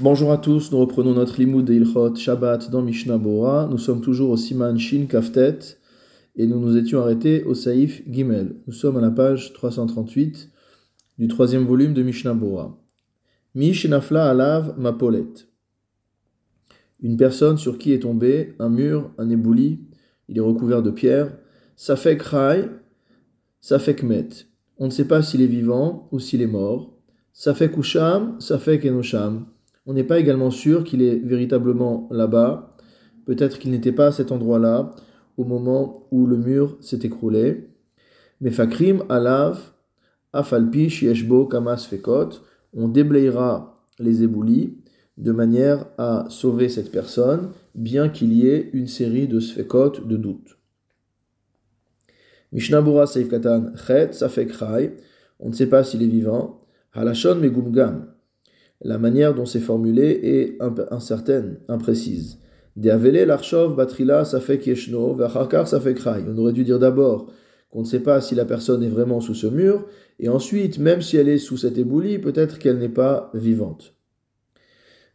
Bonjour à tous, nous reprenons notre limoud de Shabbat dans Mishnah Bora. Nous sommes toujours au Siman Shin Kaftet et nous nous étions arrêtés au Saïf Gimel. Nous sommes à la page 338 du troisième volume de Mishnah Bora. Mishnafla alav mapolet. Une personne sur qui est tombé un mur, un ébouli, il est recouvert de pierres. Safek rai, safek met. On ne sait pas s'il est vivant ou s'il est mort. Safek usham, safek enosham. On n'est pas également sûr qu'il est véritablement là-bas. Peut-être qu'il n'était pas à cet endroit-là au moment où le mur s'est écroulé. Mais fakrim alav afalpi shieshbo kamas fekot. On déblayera les éboulis de manière à sauver cette personne, bien qu'il y ait une série de sfekot de doutes. Mishnabura Seif Katan Chet Safek On ne sait pas s'il est vivant. Halashon Megumgam la manière dont c'est formulé est incertaine, imprécise. Deavele l'archov batrila ça fait yeshno, ça fait On aurait dû dire d'abord qu'on ne sait pas si la personne est vraiment sous ce mur, et ensuite, même si elle est sous cette éboulie, peut-être qu'elle n'est pas vivante.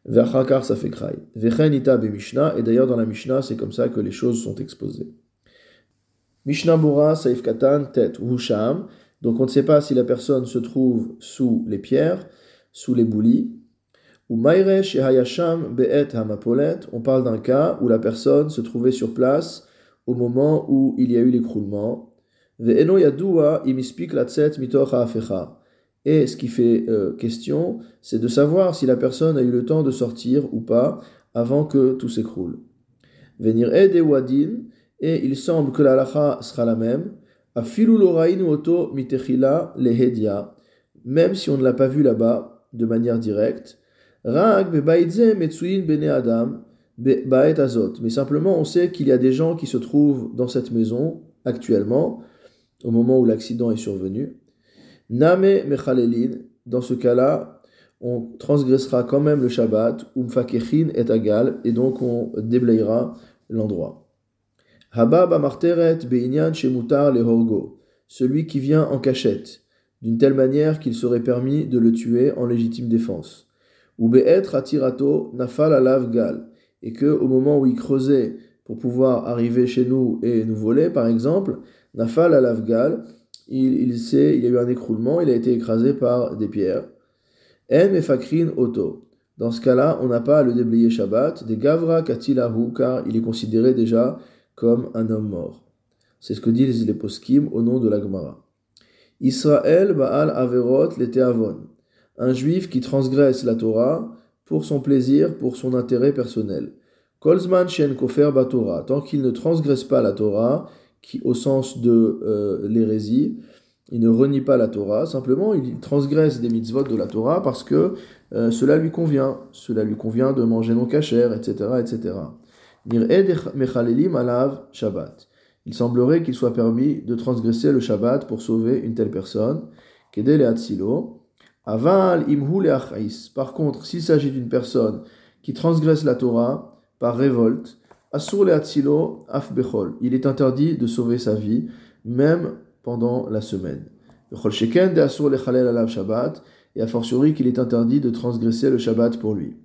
Vachakar ça fait Vechenita be Mishnah, et d'ailleurs dans la Mishnah, c'est comme ça que les choses sont exposées. Mishnah Bura Saif Katan Tet Husham, donc on ne sait pas si la personne se trouve sous les pierres, sous les ou et Be'et on parle d'un cas où la personne se trouvait sur place au moment où il y a eu l'écroulement. Ve'eno imispik Mitoch Et ce qui fait euh, question, c'est de savoir si la personne a eu le temps de sortir ou pas avant que tout s'écroule. Venir Ede Wadin, et il semble que la lacha sera la même. Même si on ne l'a pas vu là-bas, de manière directe. Mais simplement, on sait qu'il y a des gens qui se trouvent dans cette maison actuellement, au moment où l'accident est survenu. Name Mechalelin, dans ce cas-là, on transgressera quand même le Shabbat, Umfakechin est égal, et donc on déblayera l'endroit. Habab Amarteret Beinyan Shemutar Lehorgo, celui qui vient en cachette d'une telle manière qu'il serait permis de le tuer en légitime défense. Ou be'etre atirato nafal alav gal, et que au moment où il creusait pour pouvoir arriver chez nous et nous voler, par exemple, nafal alav gal, il, il, il y a eu un écroulement, il a été écrasé par des pierres. En et auto. Dans ce cas-là, on n'a pas à le déblayer Shabbat, des gavra katilahu, car il est considéré déjà comme un homme mort. C'est ce que disent les poskim au nom de la Gemara. Israël Baal Averot avon. Un juif qui transgresse la Torah pour son plaisir, pour son intérêt personnel. Kolzman Shen Kofer Batora. Tant qu'il ne transgresse pas la Torah, qui au sens de euh, l'hérésie, il ne renie pas la Torah, simplement il transgresse des mitzvot de la Torah parce que euh, cela lui convient. Cela lui convient de manger non cachère, etc. etc. Alav Shabbat il semblerait qu'il soit permis de transgresser le Shabbat pour sauver une telle personne. Par contre, s'il s'agit d'une personne qui transgresse la Torah par révolte. Il est interdit de sauver sa vie, même pendant la semaine. Et a fortiori qu'il est interdit de transgresser le Shabbat pour lui.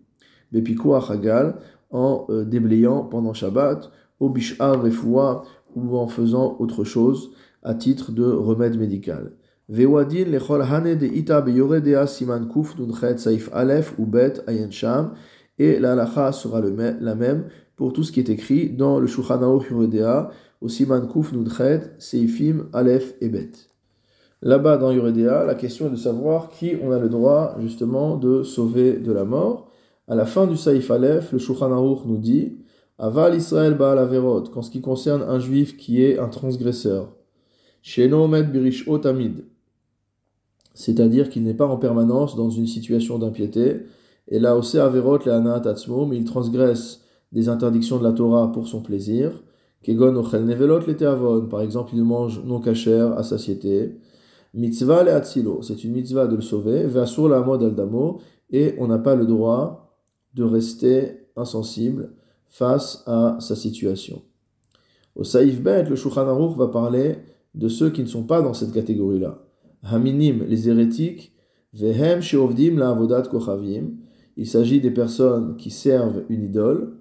Bepiku achagal, en euh, déblayant pendant Shabbat, au bishar refoua, ou en faisant autre chose à titre de remède médical. Vewadin lechol hane de ita beyoredea siman kuf saif ou bet et la halacha sera le la même pour tout ce qui est écrit dans le Shulchan Aruch Yoredea au siman kuf nunchet seifim alef et bet. Là-bas dans Yoredea, la question est de savoir qui on a le droit justement de sauver de la mort. À la fin du Saif Aleph, le Shulchan nous dit Aval Israël Baal Averot, qu'en ce qui concerne un juif qui est un transgresseur. Shenomed Birish Otamid, c'est-à-dire qu'il n'est pas en permanence dans une situation d'impiété. Et là aussi, Averot le Tatsmo, mais il transgresse des interdictions de la Torah pour son plaisir. Kegon Ochel Nevelot le par exemple, il mange non cachère à satiété. Mitzvah le Atzilo, c'est une mitzvah de le sauver. Vasur la Amod Aldamo, et on n'a pas le droit de rester insensible face à sa situation. Au Saïf Bet, le Shulchan va parler de ceux qui ne sont pas dans cette catégorie-là. Haminim, les hérétiques, Vehem Sheovdim la Avodat Kochavim, il s'agit des personnes qui servent une idole,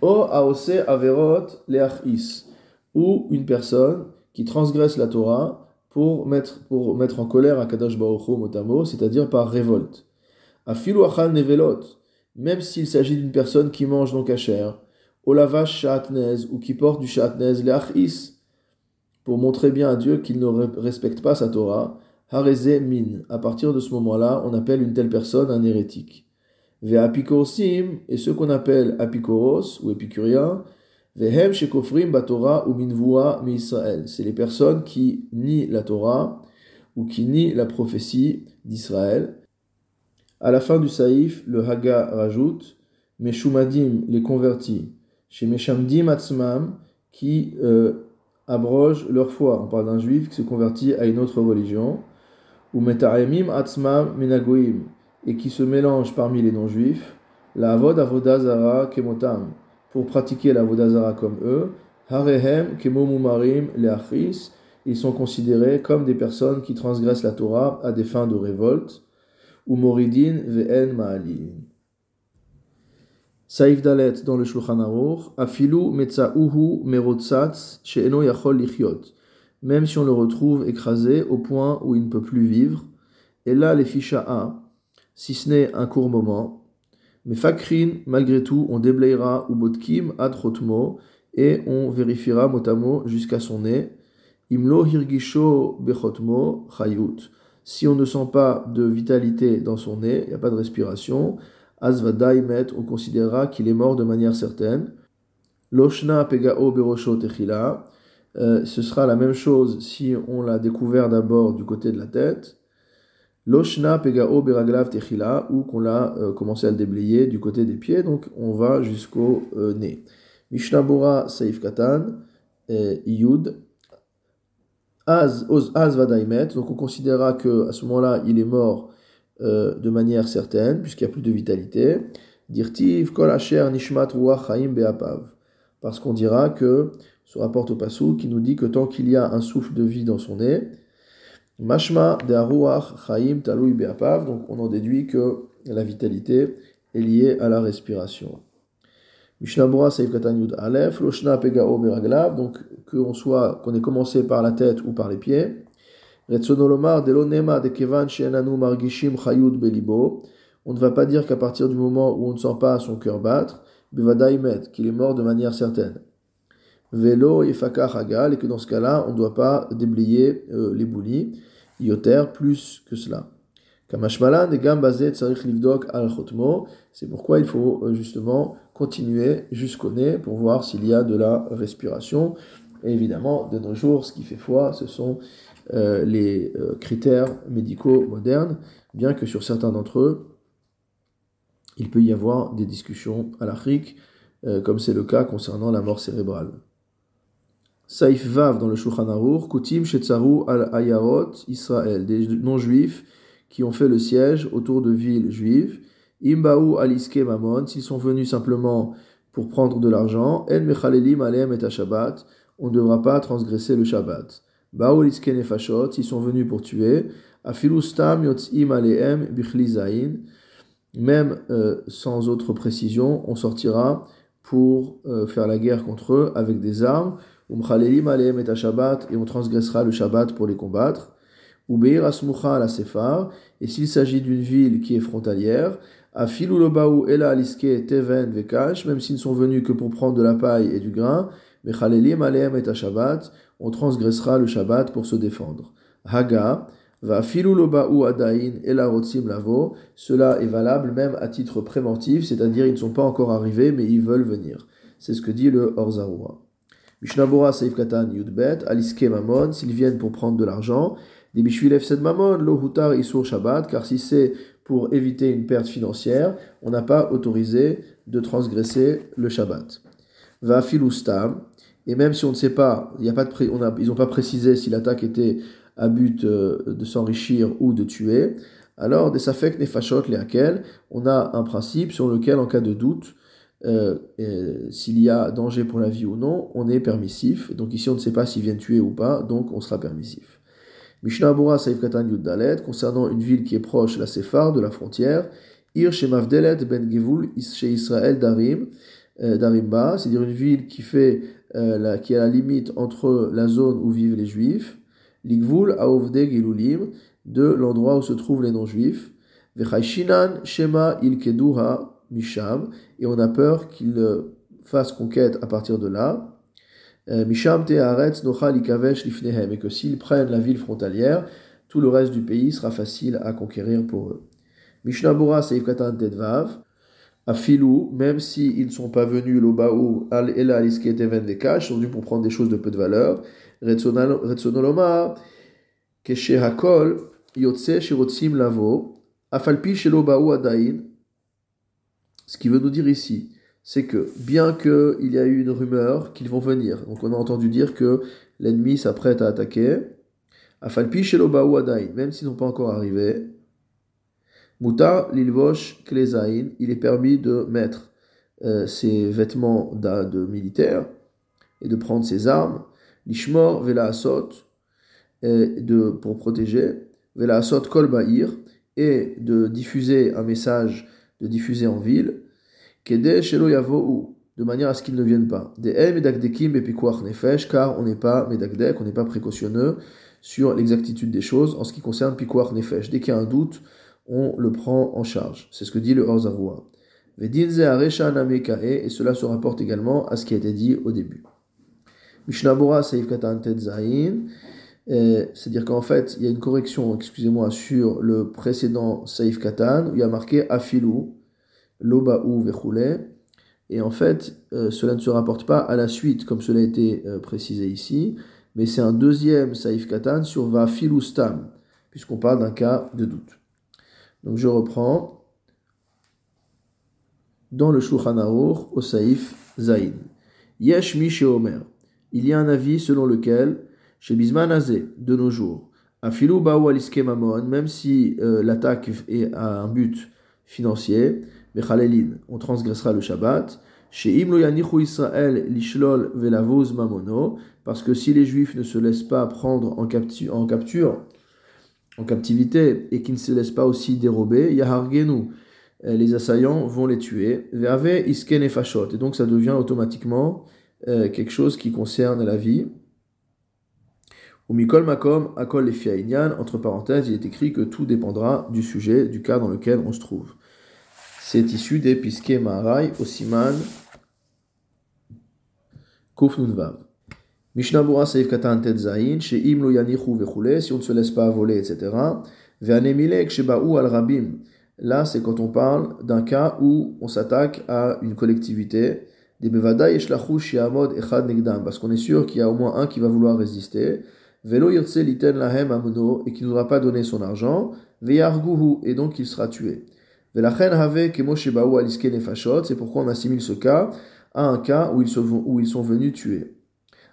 o aose averot leachis, ou une personne qui transgresse la Torah pour mettre, pour mettre en colère Akadosh Baruch motamo, c'est-à-dire par révolte. Afilu achal nevelot, même s'il s'agit d'une personne qui mange non cachère, au lavage shatnez, ou qui porte du shatnez leachis, pour montrer bien à Dieu qu'il ne respecte pas sa Torah, hareze min. À partir de ce moment-là, on appelle une telle personne un hérétique. Ve et ceux qu'on appelle apikoros ou épicuriens, vehem shekofrim batora ou minvua mi. C'est les personnes qui nient la Torah ou qui nient la prophétie d'Israël. À la fin du saïf, le Haga rajoute Meshumadim, les convertis, chez Meshamdim Atzmam, qui euh, abrogent leur foi. On parle d'un juif qui se convertit à une autre religion. Ou Meta'emim Atzmam Menagoim, et qui se mélange parmi les non-juifs, la Avod Avodazara Kemotam, pour pratiquer la Avodazara comme eux, Harehem Kemomumarim Leachris, ils sont considérés comme des personnes qui transgressent la Torah à des fins de révolte, ou Moridin Ve'en Ma'alin. Saïf Dalet dans le Shulchan Aruch, Afilu Metza'uhu Merotzatz She'eno Yachol même si on le retrouve écrasé au point où il ne peut plus vivre, et là les ficha'a, si ce n'est un court moment. Mais Fakrin, malgré tout, on déblayera ou botkim ad et on vérifiera motamo jusqu'à son nez. Imlo hirgisho bechotmo chayut. Si on ne sent pas de vitalité dans son nez, il n'y a pas de respiration, azvadaimet, on considérera qu'il est mort de manière certaine. Loshna pegao berosho techila. Euh, ce sera la même chose si on l'a découvert d'abord du côté de la tête. Loshna pegao beraglav techila, ou qu'on l'a euh, commencé à le déblayer du côté des pieds, donc on va jusqu'au euh, nez. Mishnah Bora Saif Katan, Yud, Az, Vadaimet, donc on considérera que à ce moment-là il est mort euh, de manière certaine, puisqu'il n'y a plus de vitalité. Dirtiv Kol Asher Nishmat Ruach Beapav. Parce qu'on dira que, ce rapporte au Passou, qui nous dit que tant qu'il y a un souffle de vie dans son nez, Mashma de Aruach Chaim Talui Beapav, donc on en déduit que la vitalité est liée à la respiration. Mishnah Bora Saïf Katan Yud Aleph, Loshna Pegao Beraglav, donc qu'on soit, qu'on ait commencé par la tête ou par les pieds. Retsonolomar Delonema de Kevan Shenanu Margishim Chayud Belibo. On ne va pas dire qu'à partir du moment où on ne sent pas son cœur battre, Bevadaimet, qu'il est mort de manière certaine. Velo et Hagal, et que dans ce cas-là, on ne doit pas déblayer euh, les boulis. Yoter plus que cela. Kamashmalan et Gambazet Tsarich Livdok al Chotmo, c'est pourquoi il faut euh, justement continuer jusqu'au nez pour voir s'il y a de la respiration. Et évidemment, de nos jours, ce qui fait foi, ce sont euh, les euh, critères médicaux modernes, bien que sur certains d'entre eux, il peut y avoir des discussions à l'Afrique, comme c'est le cas concernant la mort cérébrale. Saif Vav dans le Shulchan Aruch, Kutim Shetzaru al Ayarot Israël, des non-juifs qui ont fait le siège autour de villes juives. Imbaou aliske mamon, s'ils sont venus simplement pour prendre de l'argent, en mechalelim alem et Shabbat, on ne devra pas transgresser le Shabbat. Baou aliske nefashot, s'ils sont venus pour tuer, afilustam yotzim aleem bichlizain, même euh, sans autre précision, on sortira pour euh, faire la guerre contre eux avec des armes et on transgressera le Shabbat pour les combattre. Ubeir asmucha la sefar, et s'il s'agit d'une ville qui est frontalière, lobaou ela aliske teven vekash, même s'ils ne sont venus que pour prendre de la paille et du grain, mechalelim aleem et Shabbat, on transgressera le Shabbat pour se défendre. Haga, va filu lobaou adain ela rotzim lavo, cela est valable même à titre préventif, c'est-à-dire ils ne sont pas encore arrivés, mais ils veulent venir. C'est ce que dit le Orzarua. Mishnabora Saif Katan Yudbet, Aliske Mamon, s'ils viennent pour prendre de l'argent, des Bishvilev Sed Mamon, Lo Hutar Isur Shabbat, car si c'est pour éviter une perte financière, on n'a pas autorisé de transgresser le Shabbat. Va Filustam, et même si on ne sait pas, y a pas de on ils n'ont pas précisé si l'attaque était à but euh, de s'enrichir ou de tuer, alors des Safek Nefashot lesquels on a un principe sur lequel, en cas de doute, euh, s'il y a danger pour la vie ou non, on est permissif. Donc ici, on ne sait pas s'ils viennent tuer ou pas, donc on sera permissif. Mishnah Abura Saif Katan Dalet, concernant une ville qui est proche, la Séphar, de la frontière, Ir Shemavdelet Ben Gevul chez Israël Darim, euh, Darimba, c'est-à-dire une ville qui fait euh, la, qui est à la limite entre la zone où vivent les juifs, Ligvul Aovde Gilulim, de l'endroit où se trouvent les non-juifs, Vechaishinan Shema Ilkeduha Misham, et on a peur qu'ils fassent conquête à partir de là. Euh, Misham Teharetz Nochal Ikavesh Lifnehem, et que s'ils prennent la ville frontalière, tout le reste du pays sera facile à conquérir pour eux. Mishnah Bora Seif Katan Tedvav, Afilou, même s'ils ne sont pas venus l'Obaou, Al Ela Aliskete Vendekash, sont venus pour prendre des choses de peu de valeur. Retsonoloma, Keshe Hakol, Yotse Shirotsim Lavo, Afalpi Shelobaou Adain. Ce qui veut nous dire ici, c'est que bien qu'il y a eu une rumeur qu'ils vont venir, donc on a entendu dire que l'ennemi s'apprête à attaquer, Afalpi Shelobaou Adain, même s'ils n'ont pas encore arrivé, Mutar lilvosh klezain, il est permis de mettre euh, ses vêtements de militaire et de prendre ses armes. Lishmor vela asot, de, pour protéger. Vela asot kol ba'ir, et de diffuser un message, de diffuser en ville. De manière à ce qu'ils ne viennent pas. Car on n'est pas medakdek, on n'est pas précautionneux sur l'exactitude des choses en ce qui concerne pikuach nefesh. Dès qu'il y a un doute, on le prend en charge. C'est ce que dit le Orzavua. Et cela se rapporte également à ce qui a été dit au début. Mishnabura Katan c'est-à-dire qu'en fait, il y a une correction, excusez-moi, sur le précédent Saif Katan, où il y a marqué Afilu, Lobaou Vechule, et en fait, euh, cela ne se rapporte pas à la suite, comme cela a été euh, précisé ici, mais c'est un deuxième Saif Katan sur Va Stam, puisqu'on parle d'un cas de doute. Donc je reprends dans le Shulchan au Saïf Zaïd. Yesh Omer. Il y a un avis selon lequel, chez Bisman de nos jours, Afilu Baou Aliske Mamon, même si euh, l'attaque est à un but financier, Bechalelin, on transgressera le Shabbat. Chez Imlo Yanichu Israël Lishlol Velavuz Mamono, parce que si les Juifs ne se laissent pas prendre en, capture, en capture en captivité et qui ne se laissent pas aussi dérober, Yahargenu, euh, les assaillants vont les tuer. Fachot. Et donc ça devient automatiquement euh, quelque chose qui concerne la vie. Ou mikol makom akol le entre parenthèses, il est écrit que tout dépendra du sujet, du cas dans lequel on se trouve. C'est issu des Piske Maharai, Osiman, Kuf Nunvav. Mishnah Bura Saif Katan Tetzain, chez Imlo Yanichu Vechule, si on ne se laisse pas voler, etc. Ve'anemilek Shebaou al Rabim. Là, c'est quand on parle d'un cas où on s'attaque à une collectivité. Des Bevada Yeshlachu Shiamod Echad Negdam. Parce qu'on est sûr qu'il y a au moins un qui va vouloir résister. Velo Yirtse Liten Lahem Amuno. Et qui ne voudra pas donner son argent. Ve'yarguhu. Et donc il sera tué. Ve'lachen Have Kemo Shebaou Aliske Nefashot. C'est pourquoi on assimile ce cas à un cas où ils sont, venus tuer.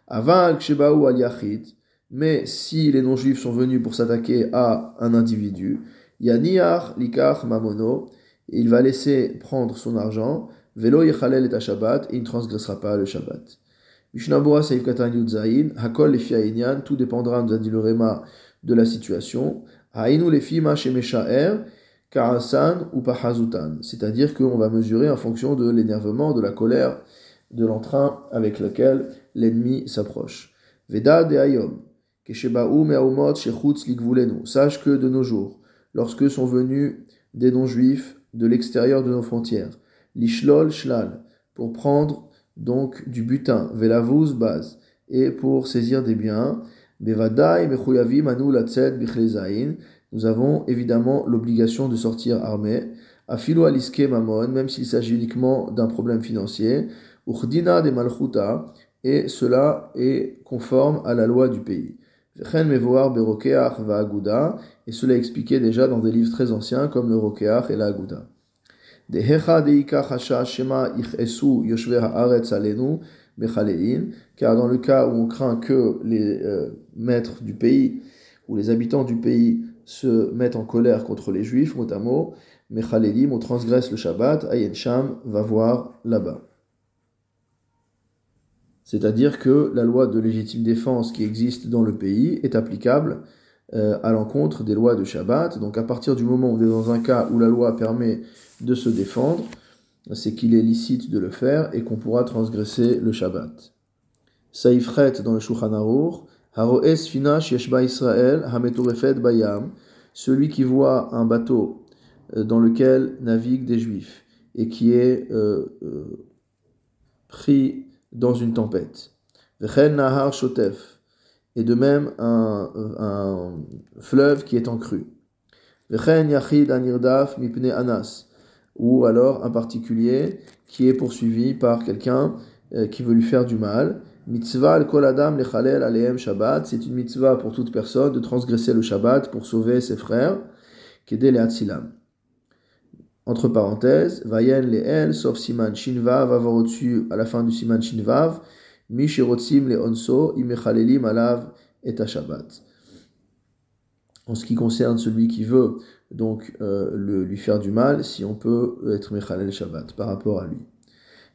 Aval Kshebaou al Yachid, mais si les non-juifs sont venus pour s'attaquer à un individu, Yaniyar Likar Mamono, il va laisser prendre son argent, Velo Yechalel et Shabbat, et il ne transgressera pas le Shabbat. Mishnabura Saif Katan Hakol le tout dépendra, nous a dit le Réma, de la situation. Haïnu le Fima Shemeshaer, Karasan ou Pahazutan, c'est-à-dire qu'on va mesurer en fonction de l'énervement, de la colère, de l'entrain avec lequel l'ennemi s'approche. Veda de Ayom, Sache que de nos jours, lorsque sont venus des non-juifs de l'extérieur de nos frontières, l'ishlol shlal, pour prendre donc du butin, velavuz baz, et pour saisir des biens, nous avons évidemment l'obligation de sortir armés, afilo aliske mamon, même s'il s'agit uniquement d'un problème financier, Urdina de Malchuta, et cela est conforme à la loi du pays. Et cela est expliqué déjà dans des livres très anciens comme le Rokeach et la Aguda. Car dans le cas où on craint que les euh, maîtres du pays ou les habitants du pays se mettent en colère contre les juifs, mot Mechalelim, on transgresse le Shabbat, Ayen Sham va voir là-bas. C'est-à-dire que la loi de légitime défense qui existe dans le pays est applicable à l'encontre des lois de Shabbat. Donc à partir du moment où on est dans un cas où la loi permet de se défendre, c'est qu'il est licite de le faire et qu'on pourra transgresser le Shabbat. Saïfret dans le Shulchan Aruch, Haroes finash yeshba Israël hametorefet bayam, celui qui voit un bateau euh, dans lequel naviguent des juifs et qui est euh, pris dans une tempête. Nahar shotef, et de même un, fleuve qui est en crue. Anas, ou alors un particulier qui est poursuivi par quelqu'un euh, qui veut lui faire du mal. Mitzvah kol adam lechalel aleem shabbat, c'est une mitzvah pour toute personne de transgresser le shabbat pour sauver ses frères. Kedele atzilam. Entre parenthèses, vayen leel, sauf siman shinvav, avoir au-dessus à la fin du siman shinvav, mishirotzim le onso, imechalelim alav et Shabbat. En ce qui concerne celui qui veut donc euh, le, lui faire du mal, si on peut être Mechalel Shabbat par rapport à lui.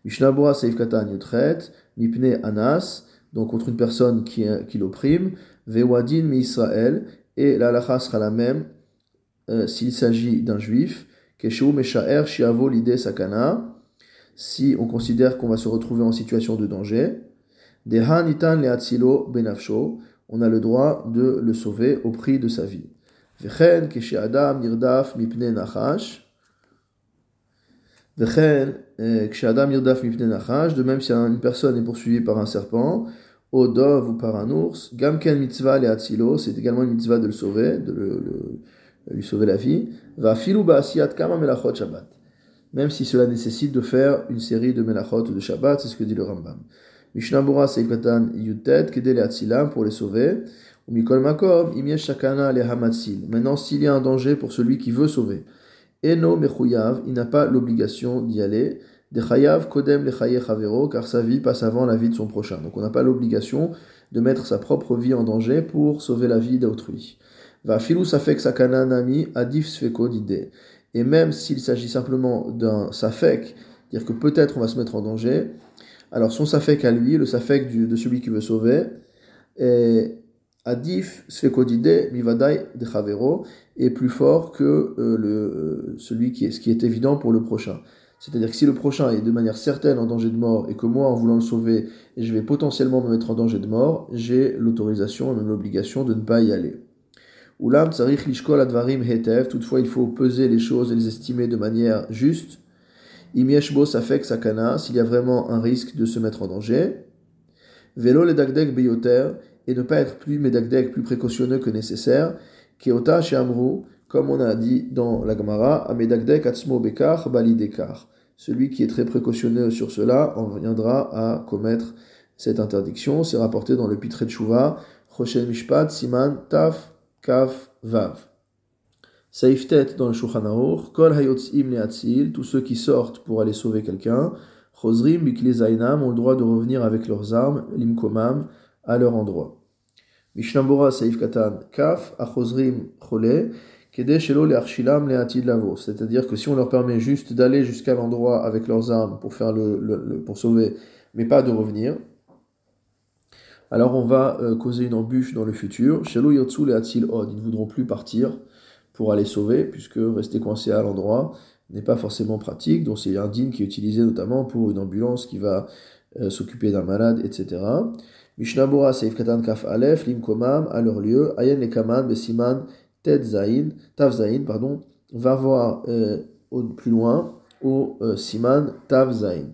Mishnabura Seif Katan Yutret, Mipne Anas, donc contre une personne qui, qui l'opprime, Vewadin mi Israël, et la halacha sera la même euh, s'il s'agit d'un juif, Keshu Meshaer Shiavo Lide Sakana, si on considère qu'on va se retrouver en situation de danger, Benafsho, on a le droit de le sauver au prix de sa vie. Adam nachash. Keshe adam nachash. De même si une personne est poursuivie par un serpent, au dov ou par un ours, gamken mitzvah le atzilo, c'est également une mitzvah de le sauver, de le, lui sauver la vie. Va ba'asiyat kama melachot shabbat. Même si cela nécessite de faire une série de melachot de shabbat, c'est ce que dit le Rambam. Mishnabura Seifkatan Yutet, Kedele Atzilam pour les sauver. Ou Mikol Makom, Imyesh Shakana le Hamatsil. Maintenant, s'il y a un danger pour celui qui veut sauver, Eno Mechuyav, il n'a pas l'obligation d'y aller. De Chayav Kodem le Chavero, car sa vie passe avant la vie de son prochain. Donc on n'a pas l'obligation de mettre sa propre vie en danger pour sauver la vie d'autrui. Va filou safek sakana nami adif sfeko d'idée. Et même s'il s'agit simplement d'un safek, dire que peut-être on va se mettre en danger, alors son safek à lui, le safek de celui qui veut sauver, est adif sfekodide mivadai de chavero, est plus fort que euh, le, euh, celui qui est, ce qui est évident pour le prochain. C'est-à-dire que si le prochain est de manière certaine en danger de mort et que moi, en voulant le sauver, je vais potentiellement me mettre en danger de mort, j'ai l'autorisation et même l'obligation de ne pas y aller. Ulam tsarich lishkol advarim hetev, toutefois il faut peser les choses et les estimer de manière juste, Imieshbo safek sakana, s'il y a vraiment un risque de se mettre en danger. Vélo le dagdeg beyoter, et ne pas être plus medagdeg, plus précautionneux que nécessaire. Keota Amrou, comme on a dit dans la Gemara, amedagdeg atzmo bekar balidekar. Celui qui est très précautionneux sur cela en viendra à commettre cette interdiction. C'est rapporté dans le Pitre de Chouva, Mishpat, Siman, Taf, Kaf, Vav. Saiftet dans le Shulchan Kol Hayotzim Leatzil, tous ceux qui sortent pour aller sauver quelqu'un, Chosrim Biklezainam ont le droit de revenir avec leurs armes, Limkomam, à leur endroit. Mishnambora Saif Katan Kaf, Achosrim Chole, Kede Shelo Learshilam Leatid Lavo, c'est-à-dire que si on leur permet juste d'aller jusqu'à l'endroit avec leurs armes pour, faire le, pour sauver, mais pas de revenir, alors on va euh, causer une embûche dans le futur. Shelo Yotsu Leatzil Od, ils ne voudront plus partir pour aller sauver, puisque rester coincé à l'endroit n'est pas forcément pratique. Donc c'est un din qui est utilisé notamment pour une ambulance qui va euh, s'occuper d'un malade, etc. Mishnabura Seif Katan Kaf Aleph, Lim Komam, à leur lieu, Ayen Lekaman, Besiman, Ted Zain, Tav Zain, pardon, va voir euh, au, plus loin au euh, Siman Tav Zain.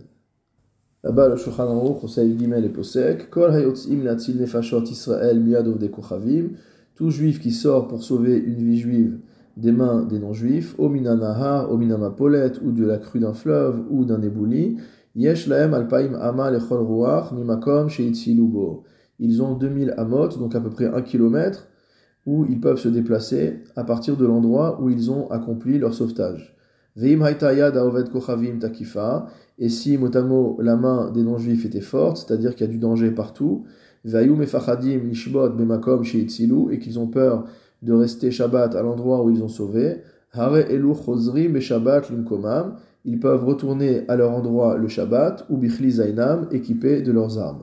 Là-bas, le Shulchan Aruch, Conseil Gimel et Posek, Kol Hayotzim Latzil Nefashot Israël Miyadov de Kochavim, tout juif qui sort pour sauver une vie juive des mains des non-juifs, au minanahar, au minamapolet, ou de la crue d'un fleuve, ou d'un ébouli, yesh laem alpaim ama lechol ruach mimakom sheitzilubo. Ils ont 2000 amot, donc à peu près 1 km, où ils peuvent se déplacer à partir de l'endroit où ils ont accompli leur sauvetage. Veim haitayad aovet kochavim takifa, et si motamo la main des non-juifs était forte, c'est-à-dire qu'il y a du danger partout, vayum efachadim nishbot bemakom et qu'ils ont peur de rester Shabbat à l'endroit où ils ont sauvé. Hare elu chozrim Shabbat limkomam. Ils peuvent retourner à leur endroit le Shabbat ou bichli zainam équipés de leurs armes.